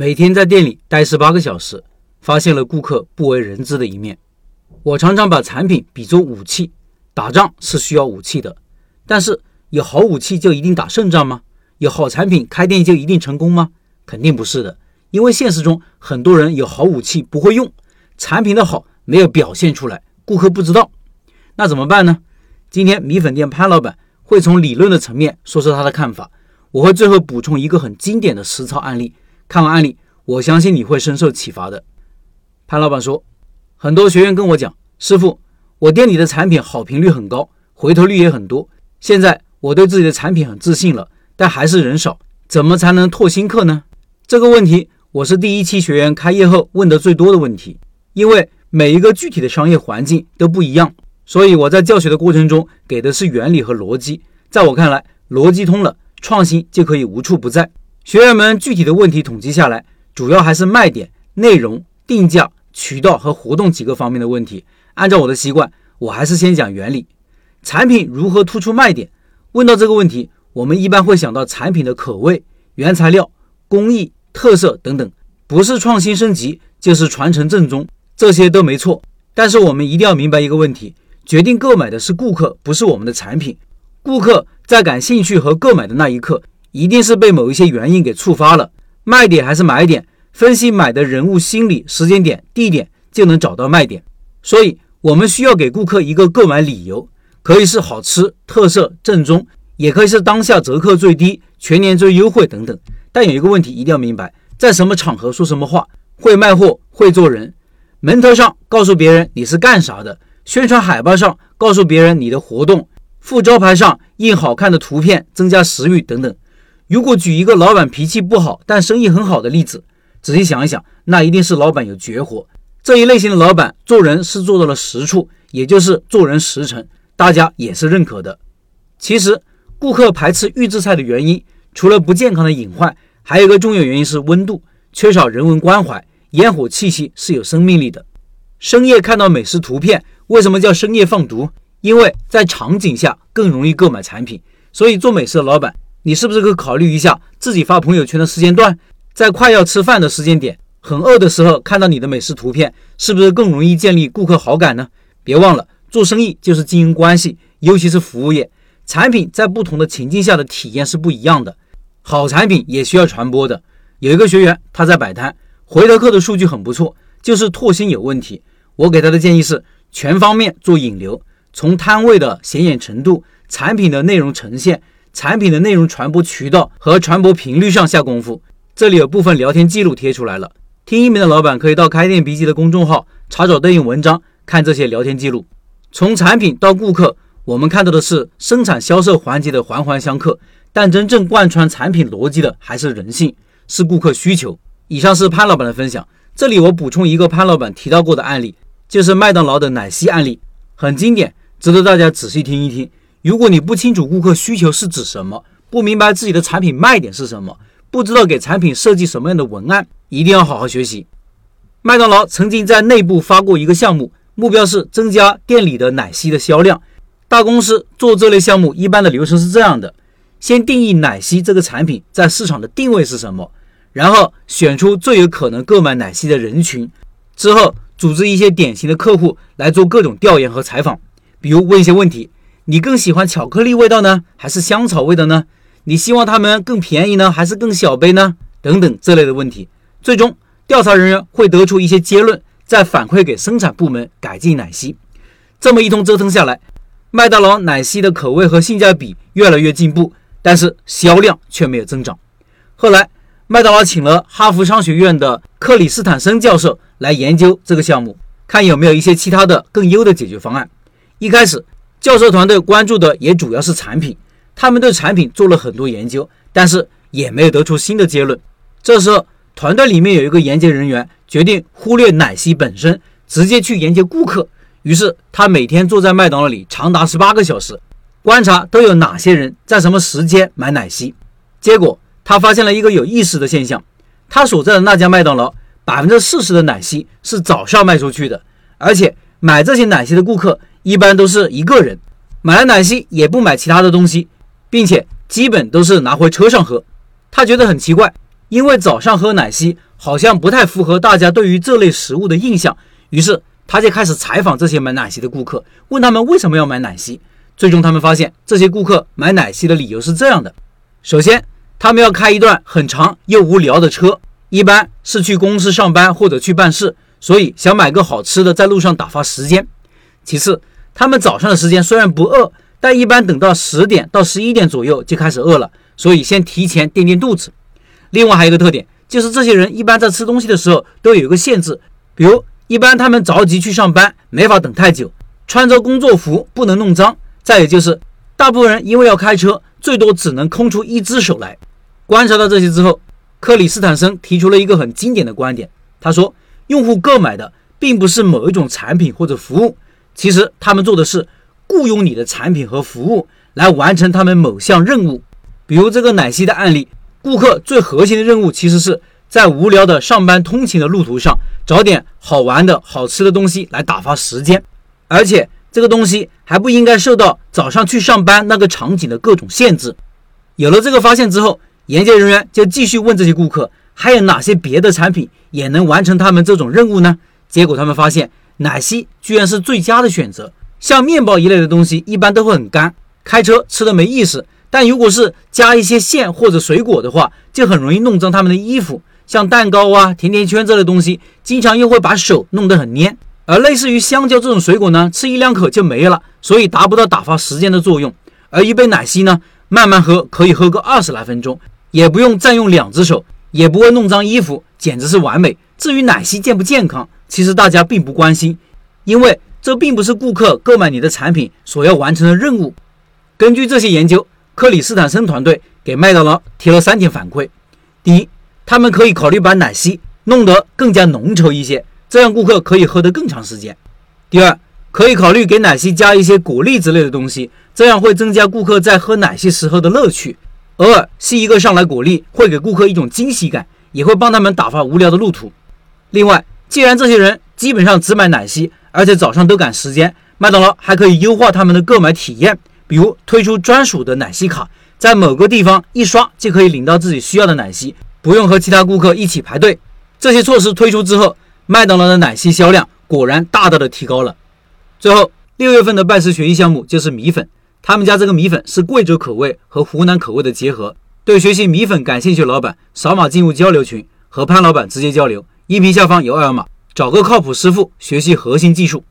每天在店里待十八个小时，发现了顾客不为人知的一面。我常常把产品比作武器，打仗是需要武器的，但是有好武器就一定打胜仗吗？有好产品开店就一定成功吗？肯定不是的，因为现实中很多人有好武器不会用，产品的好没有表现出来，顾客不知道，那怎么办呢？今天米粉店潘老板会从理论的层面说说他的看法，我会最后补充一个很经典的实操案例。看完案例，我相信你会深受启发的。潘老板说，很多学员跟我讲，师傅，我店里的产品好评率很高，回头率也很多。现在我对自己的产品很自信了，但还是人少，怎么才能拓新客呢？这个问题我是第一期学员开业后问的最多的问题，因为每一个具体的商业环境都不一样，所以我在教学的过程中给的是原理和逻辑。在我看来，逻辑通了，创新就可以无处不在。学员们具体的问题统计下来，主要还是卖点、内容、定价、渠道和活动几个方面的问题。按照我的习惯，我还是先讲原理。产品如何突出卖点？问到这个问题，我们一般会想到产品的口味、原材料、工艺、特色等等，不是创新升级，就是传承正宗，这些都没错。但是我们一定要明白一个问题：决定购买的是顾客，不是我们的产品。顾客在感兴趣和购买的那一刻。一定是被某一些原因给触发了，卖点还是买点，分析买的人物心理、时间点、地点，就能找到卖点。所以，我们需要给顾客一个购买理由，可以是好吃、特色、正宗，也可以是当下折扣最低、全年最优惠等等。但有一个问题一定要明白，在什么场合说什么话，会卖货，会做人。门头上告诉别人你是干啥的，宣传海报上告诉别人你的活动，副招牌上印好看的图片，增加食欲等等。如果举一个老板脾气不好但生意很好的例子，仔细想一想，那一定是老板有绝活。这一类型的老板做人是做到了实处，也就是做人实诚，大家也是认可的。其实，顾客排斥预制菜的原因，除了不健康的隐患，还有一个重要原因是温度缺少人文关怀，烟火气息是有生命力的。深夜看到美食图片，为什么叫深夜放毒？因为在场景下更容易购买产品，所以做美食的老板。你是不是可以考虑一下自己发朋友圈的时间段，在快要吃饭的时间点，很饿的时候看到你的美食图片，是不是更容易建立顾客好感呢？别忘了，做生意就是经营关系，尤其是服务业，产品在不同的情境下的体验是不一样的。好产品也需要传播的。有一个学员他在摆摊，回头客的数据很不错，就是拓新有问题。我给他的建议是全方面做引流，从摊位的显眼程度、产品的内容呈现。产品的内容传播渠道和传播频率上下功夫。这里有部分聊天记录贴出来了，听音频的老板可以到开店笔记的公众号查找对应文章，看这些聊天记录。从产品到顾客，我们看到的是生产销售环节的环环相扣，但真正贯穿产品逻辑的还是人性，是顾客需求。以上是潘老板的分享，这里我补充一个潘老板提到过的案例，就是麦当劳的奶昔案例，很经典，值得大家仔细听一听。如果你不清楚顾客需求是指什么，不明白自己的产品卖点是什么，不知道给产品设计什么样的文案，一定要好好学习。麦当劳曾经在内部发过一个项目，目标是增加店里的奶昔的销量。大公司做这类项目，一般的流程是这样的：先定义奶昔这个产品在市场的定位是什么，然后选出最有可能购买奶昔的人群，之后组织一些典型的客户来做各种调研和采访，比如问一些问题。你更喜欢巧克力味道呢，还是香草味的呢？你希望它们更便宜呢，还是更小杯呢？等等这类的问题，最终调查人员会得出一些结论，再反馈给生产部门改进奶昔。这么一通折腾下来，麦当劳奶昔的口味和性价比越来越进步，但是销量却没有增长。后来，麦当劳请了哈佛商学院的克里斯坦森教授来研究这个项目，看有没有一些其他的更优的解决方案。一开始。教授团队关注的也主要是产品，他们对产品做了很多研究，但是也没有得出新的结论。这时候，团队里面有一个研究人员决定忽略奶昔本身，直接去研究顾客。于是，他每天坐在麦当劳里长达十八个小时，观察都有哪些人在什么时间买奶昔。结果，他发现了一个有意思的现象：他所在的那家麦当劳，百分之四十的奶昔是早上卖出去的，而且买这些奶昔的顾客。一般都是一个人买了奶昔也不买其他的东西，并且基本都是拿回车上喝。他觉得很奇怪，因为早上喝奶昔好像不太符合大家对于这类食物的印象，于是他就开始采访这些买奶昔的顾客，问他们为什么要买奶昔。最终他们发现，这些顾客买奶昔的理由是这样的：首先，他们要开一段很长又无聊的车，一般是去公司上班或者去办事，所以想买个好吃的，在路上打发时间。其次，他们早上的时间虽然不饿，但一般等到十点到十一点左右就开始饿了，所以先提前垫垫肚子。另外还有一个特点。就是这些人一般在吃东西的时候都有一个限制，比如一般他们着急去上班，没法等太久，穿着工作服不能弄脏。再有就是大部分人因为要开车，最多只能空出一只手来。观察到这些之后，克里斯坦森提出了一个很经典的观点，他说，用户购买的并不是某一种产品或者服务，其实他们做的是雇佣你的产品和服务来完成他们某项任务。比如这个奶昔的案例。顾客最核心的任务，其实是在无聊的上班通勤的路途上，找点好玩的好吃的东西来打发时间，而且这个东西还不应该受到早上去上班那个场景的各种限制。有了这个发现之后，研究人员就继续问这些顾客，还有哪些别的产品也能完成他们这种任务呢？结果他们发现，奶昔居然是最佳的选择。像面包一类的东西，一般都会很干，开车吃的没意思。但如果是加一些馅或者水果的话，就很容易弄脏他们的衣服。像蛋糕啊、甜甜圈这类东西，经常又会把手弄得很黏。而类似于香蕉这种水果呢，吃一两口就没了，所以达不到打发时间的作用。而一杯奶昔呢，慢慢喝可以喝个二十来分钟，也不用占用两只手，也不会弄脏衣服，简直是完美。至于奶昔健不健康，其实大家并不关心，因为这并不是顾客购买你的产品所要完成的任务。根据这些研究。克里斯坦森团队给麦当劳提了三点反馈：第一，他们可以考虑把奶昔弄得更加浓稠一些，这样顾客可以喝得更长时间；第二，可以考虑给奶昔加一些果粒之类的东西，这样会增加顾客在喝奶昔时候的乐趣。偶尔吸一个上来果粒，会给顾客一种惊喜感，也会帮他们打发无聊的路途。另外，既然这些人基本上只买奶昔，而且早上都赶时间，麦当劳还可以优化他们的购买体验。比如推出专属的奶昔卡，在某个地方一刷就可以领到自己需要的奶昔，不用和其他顾客一起排队。这些措施推出之后，麦当劳的奶昔销量果然大大的提高了。最后，六月份的拜师学艺项目就是米粉，他们家这个米粉是贵州口味和湖南口味的结合。对学习米粉感兴趣的老板，扫码进入交流群，和潘老板直接交流。音频下方有二维码，找个靠谱师傅学习核心技术。